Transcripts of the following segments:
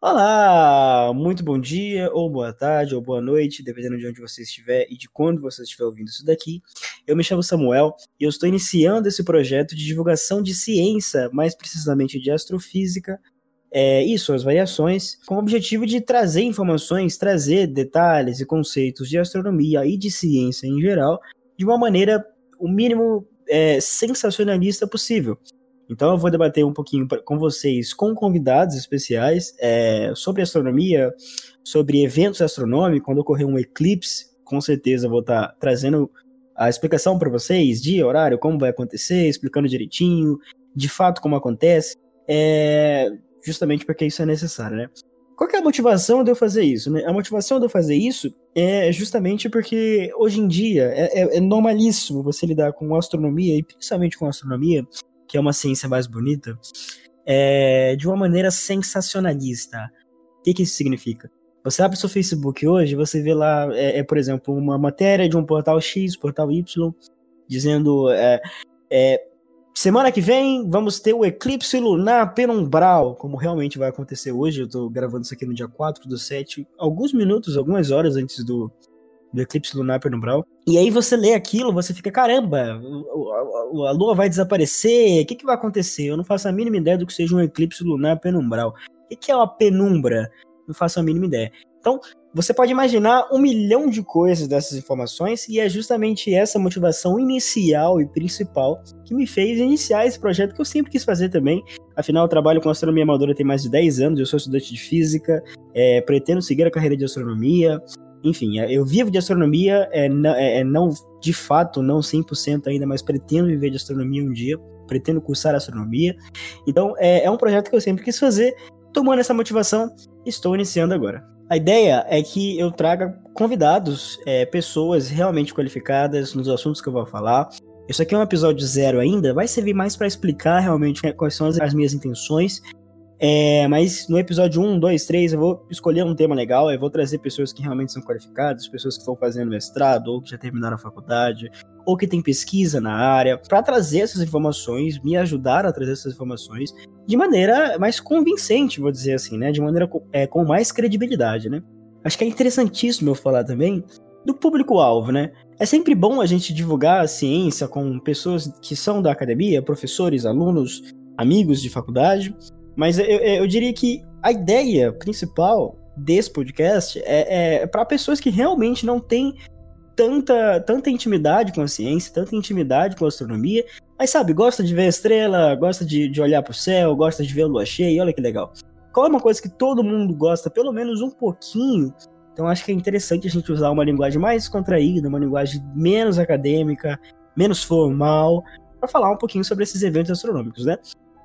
Olá, muito bom dia, ou boa tarde, ou boa noite, dependendo de onde você estiver e de quando você estiver ouvindo isso daqui. Eu me chamo Samuel e eu estou iniciando esse projeto de divulgação de ciência, mais precisamente de astrofísica, é, e suas variações, com o objetivo de trazer informações, trazer detalhes e conceitos de astronomia e de ciência em geral, de uma maneira o mínimo é, sensacionalista possível. Então eu vou debater um pouquinho com vocês, com convidados especiais, é, sobre astronomia, sobre eventos astronômicos, quando ocorrer um eclipse, com certeza vou estar tá trazendo a explicação para vocês, dia, horário, como vai acontecer, explicando direitinho, de fato como acontece, é, justamente porque isso é necessário, né? Qual é a motivação de eu fazer isso? Né? A motivação de eu fazer isso é justamente porque hoje em dia é, é, é normalíssimo você lidar com astronomia, e principalmente com astronomia, que é uma ciência mais bonita, é, de uma maneira sensacionalista. O que, que isso significa? Você abre seu Facebook hoje, você vê lá, é, é, por exemplo, uma matéria de um portal X, portal Y, dizendo é, é, semana que vem vamos ter o eclipse lunar penumbral, como realmente vai acontecer hoje. Eu estou gravando isso aqui no dia 4 do 7, alguns minutos, algumas horas antes do, do eclipse lunar penumbral. E aí você lê aquilo, você fica, caramba, a, lua vai desaparecer, o que, que vai acontecer? Eu não faço a mínima ideia do que seja um eclipse lunar penumbral. O que, que é uma penumbra? Não faço a mínima ideia. Então, você pode imaginar um milhão de coisas dessas informações, e é justamente essa motivação inicial e principal que me fez iniciar esse projeto que eu sempre quis fazer também. Afinal, eu trabalho com astronomia amadora tem mais de 10 anos, eu sou estudante de física, é, pretendo seguir a carreira de astronomia, enfim, é, eu vivo de astronomia, é, é, é não de fato, não 100% ainda, mas pretendo viver de astronomia um dia, pretendo cursar astronomia. Então, é, é um projeto que eu sempre quis fazer. Tomando essa motivação, estou iniciando agora. A ideia é que eu traga convidados, é, pessoas realmente qualificadas nos assuntos que eu vou falar. Isso aqui é um episódio zero ainda, vai servir mais para explicar realmente né, quais são as minhas intenções é, mas no episódio 1, 2, 3, eu vou escolher um tema legal, eu vou trazer pessoas que realmente são qualificadas, pessoas que estão fazendo mestrado, ou que já terminaram a faculdade, ou que têm pesquisa na área, para trazer essas informações, me ajudar a trazer essas informações de maneira mais convincente, vou dizer assim, né? De maneira é, com mais credibilidade, né? Acho que é interessantíssimo eu falar também do público-alvo, né? É sempre bom a gente divulgar a ciência com pessoas que são da academia, professores, alunos, amigos de faculdade, mas eu, eu diria que a ideia principal desse podcast é, é para pessoas que realmente não têm tanta, tanta intimidade com a ciência, tanta intimidade com a astronomia, mas sabe, gosta de ver estrela, gosta de, de olhar para o céu, gosta de ver a lua cheia, olha que legal. Qual é uma coisa que todo mundo gosta, pelo menos um pouquinho? Então acho que é interessante a gente usar uma linguagem mais contraída, uma linguagem menos acadêmica, menos formal, para falar um pouquinho sobre esses eventos astronômicos, né?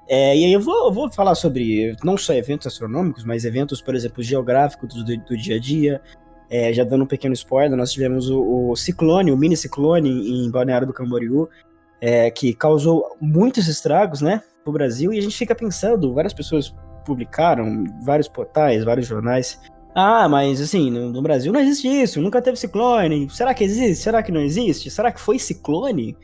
É, e aí eu vou, eu vou falar sobre não só eventos astronômicos, mas eventos, por exemplo, geográficos do, do dia a dia. É, já dando um pequeno spoiler, nós tivemos o, o ciclone, o mini ciclone em Balneário do Camboriú, é, que causou muitos estragos, né, pro Brasil, e a gente fica pensando, várias pessoas publicaram, vários portais, vários jornais, ah, mas assim, no, no Brasil não existe isso, nunca teve ciclone, será que existe? Será que não existe? Será que foi ciclone?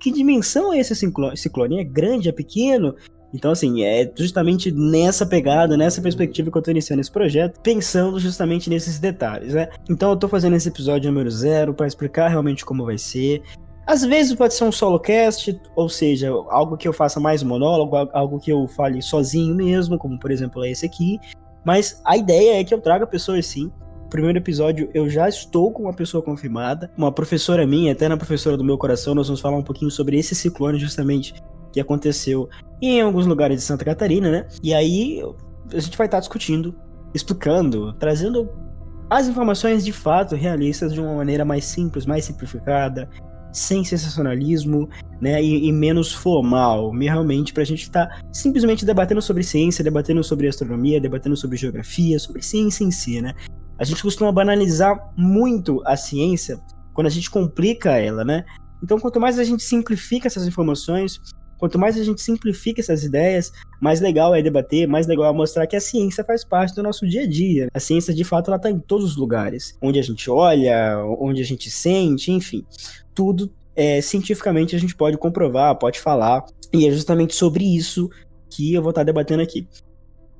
Que dimensão é esse ciclone? Ciclone é grande, é pequeno? Então, assim, é justamente nessa pegada, nessa perspectiva que eu tô iniciando esse projeto, pensando justamente nesses detalhes, né? Então, eu tô fazendo esse episódio número zero para explicar realmente como vai ser. Às vezes pode ser um solo cast, ou seja, algo que eu faça mais monólogo, algo que eu fale sozinho mesmo, como por exemplo é esse aqui. Mas a ideia é que eu traga pessoas sim. Primeiro episódio eu já estou com uma pessoa confirmada, uma professora minha, até na professora do meu coração, nós vamos falar um pouquinho sobre esse ciclone justamente que aconteceu em alguns lugares de Santa Catarina, né? E aí a gente vai estar discutindo, explicando, trazendo as informações de fato realistas de uma maneira mais simples, mais simplificada, sem sensacionalismo, né, e, e menos formal, realmente para a gente estar tá simplesmente debatendo sobre ciência, debatendo sobre astronomia, debatendo sobre geografia, sobre ciência em si, né? A gente costuma banalizar muito a ciência quando a gente complica ela, né? Então, quanto mais a gente simplifica essas informações, Quanto mais a gente simplifica essas ideias, mais legal é debater, mais legal é mostrar que a ciência faz parte do nosso dia a dia. A ciência, de fato, ela está em todos os lugares. Onde a gente olha, onde a gente sente, enfim. Tudo é, cientificamente a gente pode comprovar, pode falar. E é justamente sobre isso que eu vou estar debatendo aqui.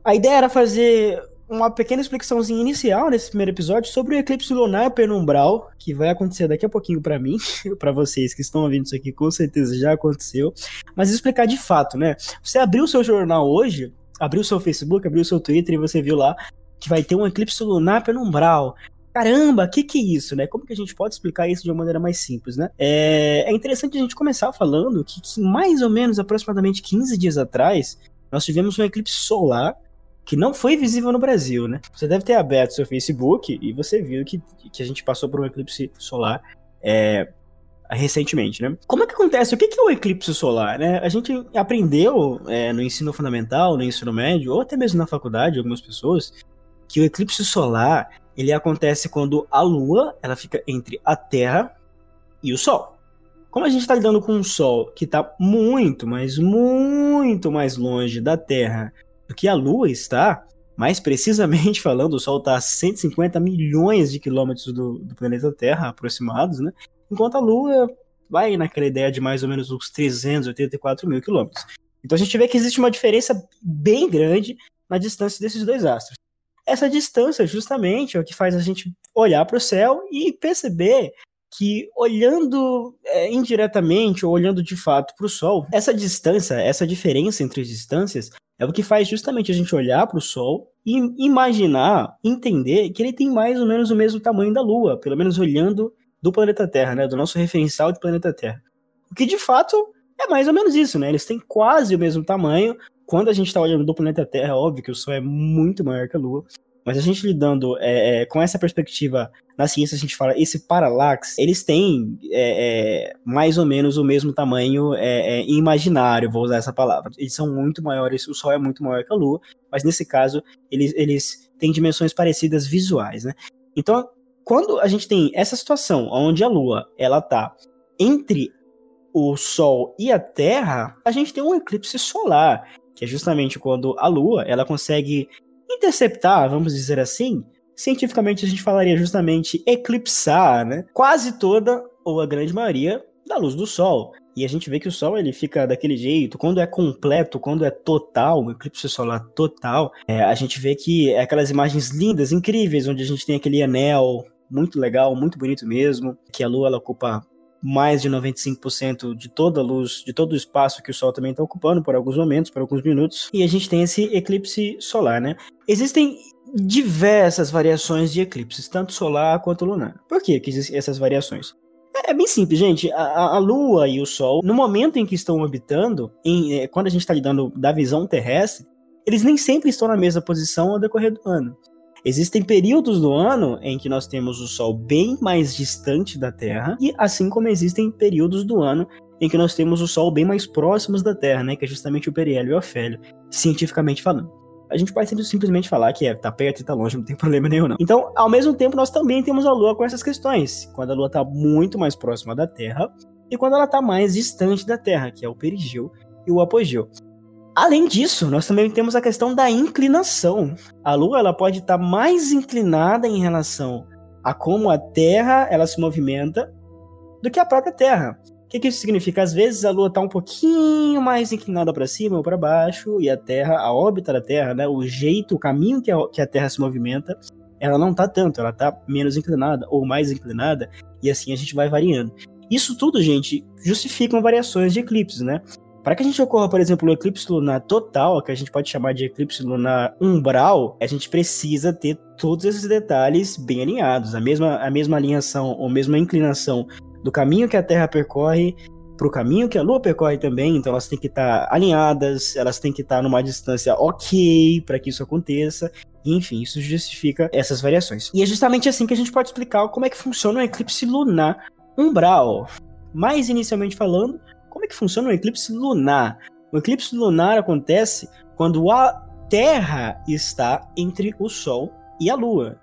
A ideia era fazer uma pequena explicaçãozinha inicial nesse primeiro episódio sobre o eclipse lunar penumbral, que vai acontecer daqui a pouquinho para mim, para vocês que estão ouvindo isso aqui, com certeza já aconteceu, mas explicar de fato, né? Você abriu o seu jornal hoje, abriu o seu Facebook, abriu o seu Twitter e você viu lá que vai ter um eclipse lunar penumbral. Caramba, o que, que é isso, né? Como que a gente pode explicar isso de uma maneira mais simples, né? É, é interessante a gente começar falando que, que mais ou menos aproximadamente 15 dias atrás, nós tivemos um eclipse solar que não foi visível no Brasil, né? Você deve ter aberto seu Facebook e você viu que, que a gente passou por um eclipse solar é, recentemente, né? Como é que acontece? O que é o eclipse solar, né? A gente aprendeu é, no ensino fundamental, no ensino médio, ou até mesmo na faculdade, algumas pessoas, que o eclipse solar ele acontece quando a Lua ela fica entre a Terra e o Sol. Como a gente está lidando com um Sol que está muito, mas muito mais longe da Terra do que a Lua está, mais precisamente falando, o Sol está a 150 milhões de quilômetros do, do, planeta Terra, aproximados, né? Enquanto a Lua vai naquela ideia de mais ou menos uns 384 mil quilômetros. Então a gente vê que existe uma diferença bem grande na distância desses dois astros. Essa distância, justamente, é o que faz a gente olhar para o céu e perceber que olhando é, indiretamente ou olhando de fato para o Sol, essa distância, essa diferença entre as distâncias, é o que faz justamente a gente olhar para o Sol e imaginar, entender que ele tem mais ou menos o mesmo tamanho da Lua, pelo menos olhando do planeta Terra, né, do nosso referencial de planeta Terra. O que de fato é mais ou menos isso, né? Eles têm quase o mesmo tamanho. Quando a gente está olhando do planeta Terra, é óbvio que o Sol é muito maior que a Lua. Mas a gente lidando é, é, com essa perspectiva na ciência, a gente fala esse paralaxe, eles têm é, é mais ou menos o mesmo tamanho é, é, imaginário, vou usar essa palavra. Eles são muito maiores, o Sol é muito maior que a Lua, mas nesse caso eles, eles têm dimensões parecidas visuais, né? Então, quando a gente tem essa situação onde a Lua ela tá entre o Sol e a Terra, a gente tem um eclipse solar, que é justamente quando a Lua ela consegue interceptar, vamos dizer assim, cientificamente a gente falaria justamente eclipsar, né? Quase toda ou a grande maioria da luz do Sol. E a gente vê que o Sol ele fica daquele jeito, quando é completo, quando é total, o eclipse solar total, é, a gente vê que é aquelas imagens lindas, incríveis, onde a gente tem aquele anel muito legal, muito bonito mesmo, que a Lua ela ocupa mais de 95% de toda a luz, de todo o espaço que o Sol também está ocupando por alguns momentos, por alguns minutos, e a gente tem esse eclipse solar, né? Existem diversas variações de eclipses, tanto solar quanto lunar. Por que, existem essas variações? É, é bem simples, gente. A, a, Lua e o Sol, no momento em que estão orbitando, em, é, quando a gente está lidando da visão terrestre, eles nem sempre estão na mesma posição ao decorrer do ano. Existem períodos do ano em que nós temos o Sol bem mais distante da Terra, e assim como existem períodos do ano em que nós temos o Sol bem mais próximos da Terra, né, que é justamente o periélio e o afélio, cientificamente falando. A gente pode simplesmente falar que é, tá perto e tá longe, não tem problema nenhum não. Então, ao mesmo tempo, nós também temos a Lua com essas questões, quando a Lua tá muito mais próxima da Terra e quando ela tá mais distante da Terra, que é o perigeu e o apogeu. Além disso, nós também temos a questão da inclinação. A Lua ela pode estar mais inclinada em relação a como a Terra ela se movimenta do que a própria Terra. O que, que isso significa? Às vezes a Lua está um pouquinho mais inclinada para cima ou para baixo e a Terra, a órbita da Terra, né, o jeito, o caminho que a, que a Terra se movimenta, ela não está tanto, ela está menos inclinada ou mais inclinada e assim a gente vai variando. Isso tudo, gente, justificam variações de eclipses, né? Para que a gente ocorra, por exemplo, o eclipse lunar total, que a gente pode chamar de eclipse lunar umbral, a gente precisa ter todos esses detalhes bem alinhados, a mesma, a mesma alinhação ou mesma inclinação do caminho que a Terra percorre para o caminho que a Lua percorre também, então elas têm que estar tá alinhadas, elas têm que estar tá numa distância ok para que isso aconteça. enfim, isso justifica essas variações. E é justamente assim que a gente pode explicar como é que funciona o eclipse lunar umbral. Mais inicialmente falando, como é que funciona um eclipse lunar? O eclipse lunar acontece quando a Terra está entre o Sol e a Lua,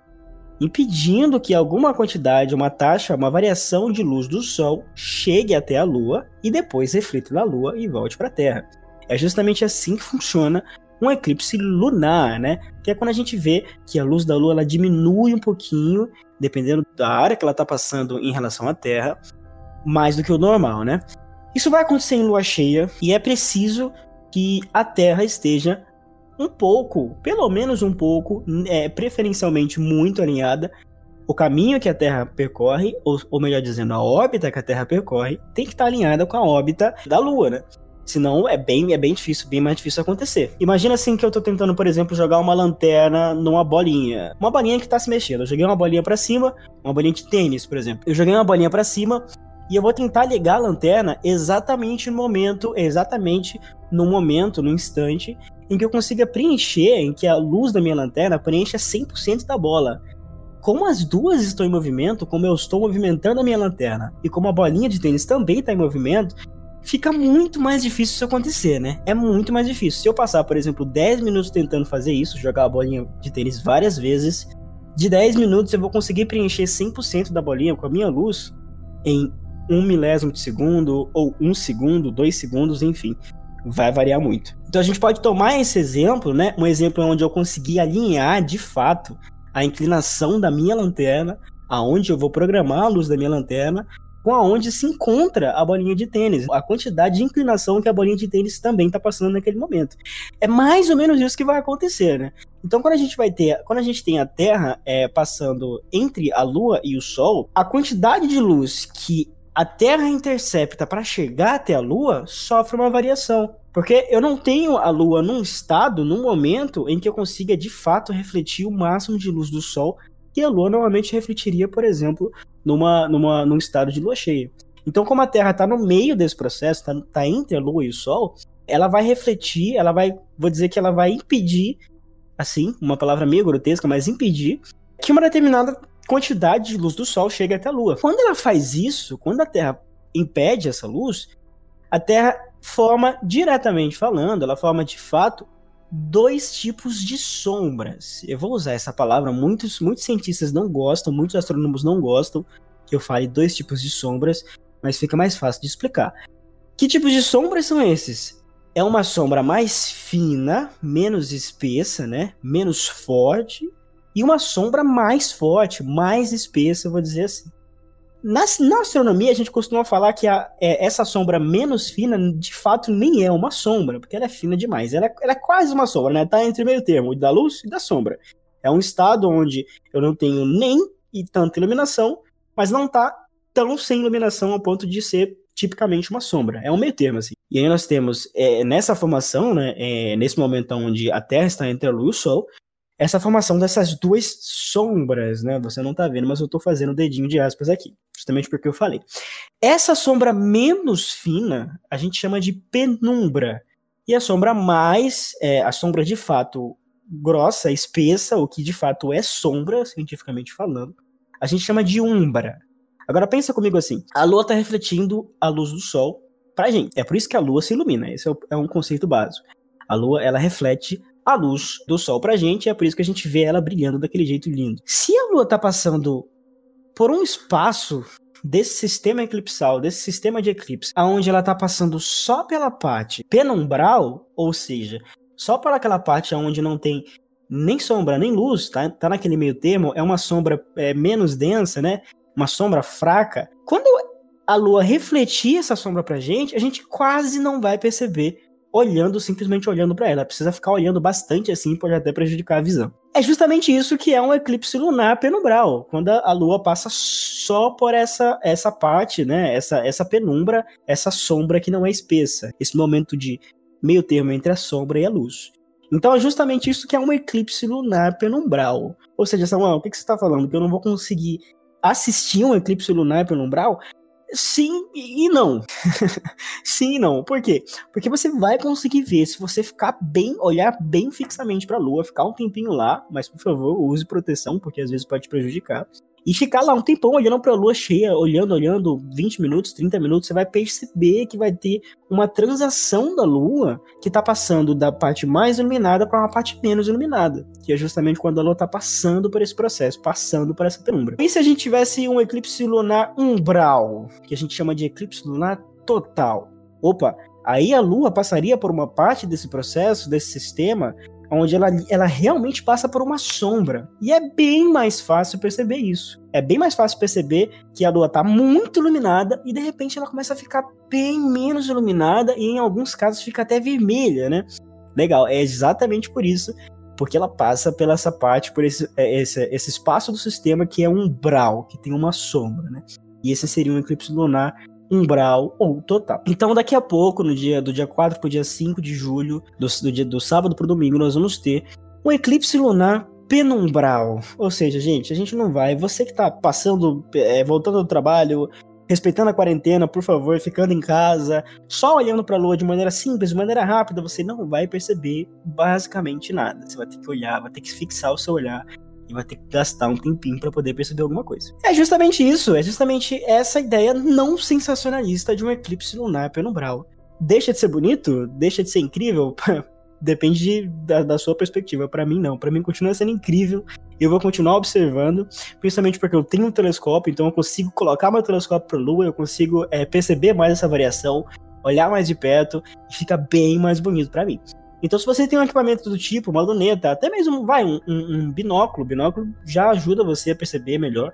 impedindo que alguma quantidade, uma taxa, uma variação de luz do Sol chegue até a Lua e depois reflita na Lua e volte para a Terra. É justamente assim que funciona um eclipse lunar, né? Que é quando a gente vê que a luz da Lua ela diminui um pouquinho, dependendo da área que ela está passando em relação à Terra, mais do que o normal, né? Isso vai acontecer em lua cheia e é preciso que a Terra esteja um pouco, pelo menos um pouco, é, preferencialmente muito alinhada. O caminho que a Terra percorre, ou, ou melhor dizendo, a órbita que a Terra percorre, tem que estar alinhada com a órbita da Lua, né? Senão é bem, é bem difícil, bem mais difícil acontecer. Imagina assim que eu tô tentando, por exemplo, jogar uma lanterna numa bolinha. Uma bolinha que tá se mexendo. Eu joguei uma bolinha para cima, uma bolinha de tênis, por exemplo. Eu joguei uma bolinha para cima e eu vou tentar ligar a lanterna exatamente no momento, exatamente no momento, no instante em que eu consiga preencher, em que a luz da minha lanterna preencha 100% da bola. Como as duas estão em movimento, como eu estou movimentando a minha lanterna e como a bolinha de tênis também está em movimento, fica muito mais difícil isso acontecer, né? É muito mais difícil. Se eu passar, por exemplo, 10 minutos tentando fazer isso, jogar a bolinha de tênis várias vezes, de 10 minutos eu vou conseguir preencher 100% da bolinha com a minha luz em um milésimo de segundo, ou um segundo, dois segundos, enfim. Vai variar muito. Então a gente pode tomar esse exemplo, né? Um exemplo onde eu consegui alinhar de fato a inclinação da minha lanterna, aonde eu vou programar a luz da minha lanterna, com aonde se encontra a bolinha de tênis, a quantidade de inclinação que a bolinha de tênis também está passando naquele momento. É mais ou menos isso que vai acontecer, né? Então, quando a gente vai ter, quando a gente tem a Terra é, passando entre a Lua e o Sol, a quantidade de luz que a Terra intercepta para chegar até a Lua sofre uma variação. Porque eu não tenho a Lua num estado, num momento, em que eu consiga de fato refletir o máximo de luz do Sol que a Lua normalmente refletiria, por exemplo, numa, numa, num estado de lua cheia. Então, como a Terra está no meio desse processo, está tá entre a Lua e o Sol, ela vai refletir, ela vai, vou dizer que ela vai impedir, assim, uma palavra meio grotesca, mas impedir que uma determinada quantidade de luz do Sol chegue até a Lua. Quando ela faz isso, quando a Terra impede essa luz, a Terra forma, diretamente falando, ela forma de fato dois tipos de sombras. Eu vou usar essa palavra, muitos, muitos cientistas não gostam, muitos astrônomos não gostam que eu fale dois tipos de sombras, mas fica mais fácil de explicar. Que tipos de sombras são esses? É uma sombra mais fina, menos espessa, né? Menos forte, e uma sombra mais forte, mais espessa, vou dizer assim. Na, na, astronomia, a gente costuma falar que a, é, essa sombra menos fina, de fato, nem é uma sombra, porque ela é fina demais. Ela, é, ela é quase uma sombra, né? Tá entre meio termo, da luz e da sombra. É um estado onde eu não tenho nem e tanta iluminação, mas não tá tão sem iluminação ao ponto de ser tipicamente uma sombra. É um meio termo, assim. E aí nós temos, é, nessa formação, né, é, nesse momento onde a Terra está entre a Lua e o Sol, essa formação dessas duas sombras, né? Você não tá vendo, mas eu tô fazendo o dedinho de aspas aqui, justamente porque eu falei. Essa sombra menos fina, a gente chama de penumbra. E a sombra mais, é, a sombra de fato grossa, espessa, o que de fato é sombra, cientificamente falando, a gente chama de umbra. Agora pensa comigo assim, a lua tá refletindo a luz do sol pra gente. É por isso que a lua se ilumina, esse é, é um conceito básico. A lua, ela reflete a luz do sol pra gente, é por isso que a gente vê ela brilhando daquele jeito lindo. Se a lua tá passando por um espaço desse sistema eclipsal, desse sistema de eclipse, aonde ela tá passando só pela parte penumbral, ou seja, só por aquela parte onde não tem nem sombra nem luz, tá, tá naquele meio termo, é uma sombra é, menos densa, né? Uma sombra fraca. Quando a lua refletir essa sombra pra gente, a gente quase não vai perceber olhando, simplesmente olhando para ela. Precisa ficar olhando bastante assim, pode até prejudicar a visão. É justamente isso que é um eclipse lunar penumbral, quando a lua passa só por essa essa parte, né? Essa essa penumbra, essa sombra que não é espessa, esse momento de meio termo entre a sombra e a luz. Então é justamente isso que é um eclipse lunar penumbral. Ou seja, Samuel, o que, que você está falando? Que eu não vou conseguir assistir um eclipse lunar penumbral? Sim e não. Sim e não. Por quê? Porque você vai conseguir ver se você ficar bem, olhar bem fixamente para a lua, ficar um tempinho lá, mas por favor, use proteção, porque às vezes pode te prejudicar e ficar lá um tempão olhando para a lua cheia, olhando, olhando 20 minutos, 30 minutos, você vai perceber que vai ter uma transação da lua que está passando da parte mais iluminada para uma parte menos iluminada, que é justamente quando a lua está passando por esse processo, passando por essa penumbra. E se a gente tivesse um eclipse lunar umbral, que a gente chama de eclipse lunar total? Opa, aí a lua passaria por uma parte desse processo, desse sistema, onde ela, ela realmente passa por uma sombra. E é bem mais fácil perceber isso. É bem mais fácil perceber que a lua está muito iluminada e de repente ela começa a ficar bem menos iluminada e em alguns casos fica até vermelha, né? Legal, é exatamente por isso, porque ela passa pela essa parte, por esse, é, esse, esse espaço do sistema que é um umbral, que tem uma sombra, né? E esse seria um eclipse lunar umbral ou total. Então, daqui a pouco, no dia do dia 4 para o dia 5 de julho, do, do, dia, do sábado para o domingo, nós vamos ter um eclipse lunar penumbral. Ou seja, gente, a gente não vai. Você que tá passando, é, voltando do trabalho, respeitando a quarentena, por favor, ficando em casa, só olhando para a lua de maneira simples, de maneira rápida, você não vai perceber basicamente nada. Você vai ter que olhar, vai ter que fixar o seu olhar e vai ter que gastar um tempinho para poder perceber alguma coisa. É justamente isso, é justamente essa ideia não sensacionalista de um eclipse lunar penumbral. Deixa de ser bonito? Deixa de ser incrível? depende de, da, da, sua perspectiva. Para mim, não. Para mim, continua sendo incrível. Eu vou continuar observando, principalmente porque eu tenho um telescópio, então eu consigo colocar meu telescópio para Lua, eu consigo é, perceber mais essa variação, olhar mais de perto e fica bem mais bonito para mim. Então, se você tem um equipamento do tipo, uma luneta, até mesmo vai um, um, um binóculo, binóculo já ajuda você a perceber melhor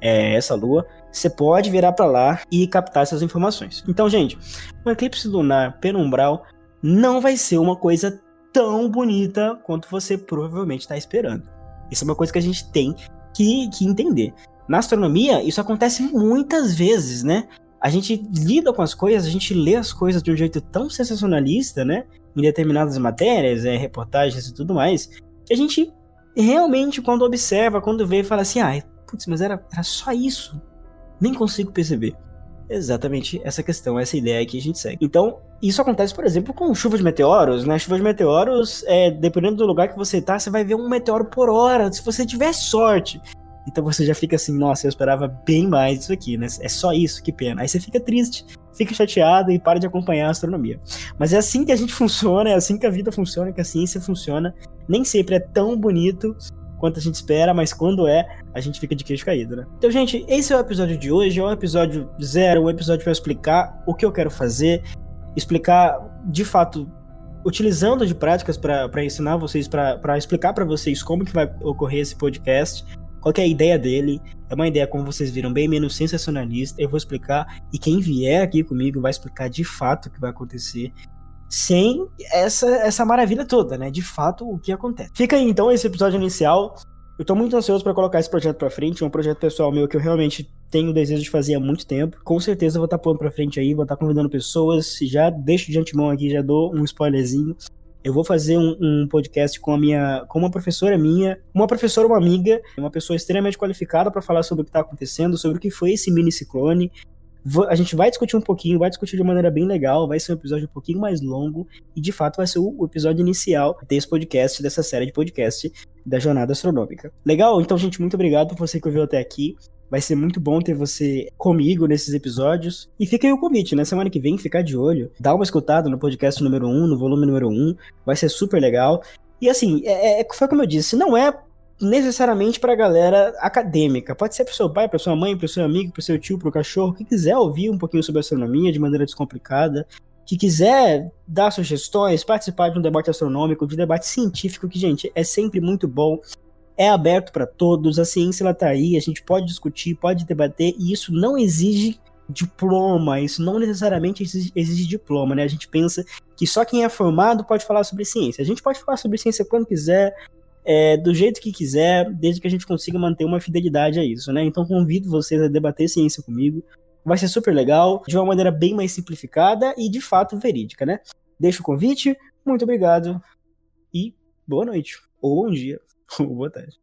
é, essa lua, você pode virar para lá e captar essas informações. Então, gente, um eclipse lunar penumbral não vai ser uma coisa tão bonita quanto você provavelmente está esperando. Isso é uma coisa que a gente tem que, que entender. Na astronomia, isso acontece muitas vezes, né? A gente lida com as coisas, a gente lê as coisas de um jeito tão sensacionalista, né? Em determinadas matérias, é, reportagens e tudo mais, que a gente realmente, quando observa, quando vê, fala assim: ah, putz, mas era, era só isso. Nem consigo perceber exatamente essa questão, essa ideia que a gente segue. Então, isso acontece, por exemplo, com chuva de meteoros, né? Chuva de meteoros, é, dependendo do lugar que você tá, você vai ver um meteoro por hora, se você tiver sorte. Então você já fica assim, nossa, eu esperava bem mais disso aqui, né? É só isso, que pena. Aí você fica triste, fica chateado e para de acompanhar a astronomia. Mas é assim que a gente funciona, é assim que a vida funciona, que a ciência funciona. Nem sempre é tão bonito quanto a gente espera, mas quando é, a gente fica de queixo caído, né? Então, gente, esse é o episódio de hoje, é um episódio zero, um episódio para explicar o que eu quero fazer, explicar de fato utilizando de práticas para ensinar vocês, para explicar para vocês como que vai ocorrer esse podcast, qual é a ideia dele. É uma ideia, como vocês viram, bem menos sensacionalista. Eu vou explicar e quem vier aqui comigo vai explicar de fato o que vai acontecer sem essa, essa maravilha toda, né? De fato, o que acontece. Fica aí então esse episódio inicial. Eu tô muito ansioso para colocar esse projeto para frente, é um projeto pessoal meu que eu realmente tenho o desejo de fazer há muito tempo. Com certeza vou estar tá pondo para frente aí, vou estar tá convidando pessoas, já deixo de antemão aqui, já dou um spoilerzinho. Eu vou fazer um, um, podcast com a minha, com uma professora minha, uma professora, uma amiga, uma pessoa extremamente qualificada para falar sobre o que está acontecendo, sobre o que foi esse mini ciclone, a gente vai discutir um pouquinho, vai discutir de maneira bem legal, vai ser um episódio um pouquinho mais longo e de fato vai ser o episódio inicial desse podcast, dessa série de podcast da Jornada Astronômica. Legal? Então, gente, muito obrigado por você que ouviu até aqui. Vai ser muito bom ter você comigo nesses episódios. E fica aí o convite, né? Semana que vem, ficar de olho. Dá uma escutada no podcast número 1, no volume número 1. Vai ser super legal. E assim, é, é, foi como eu disse, não é necessariamente para a galera acadêmica. Pode ser para seu pai, para sua mãe, para seu amigo, para seu tio, para o cachorro, que quiser ouvir um pouquinho sobre astronomia de maneira descomplicada, que quiser dar sugestões, participar de um debate astronômico, de debate científico, que, gente, é sempre muito bom. É aberto para todos, a ciência ela tá aí, a gente pode discutir, pode debater, e isso não exige diploma, isso não necessariamente exige, exige, diploma, né? A gente pensa que só quem é formado pode falar sobre ciência. A gente pode falar sobre ciência quando quiser, é, do jeito que quiser, desde que a gente consiga manter uma fidelidade a isso, né? Então convido vocês a debater ciência comigo. Vai ser super legal, de uma maneira bem mais simplificada e de fato verídica, né? Deixo o convite, muito obrigado e boa noite, ou bom dia, ou boa tarde.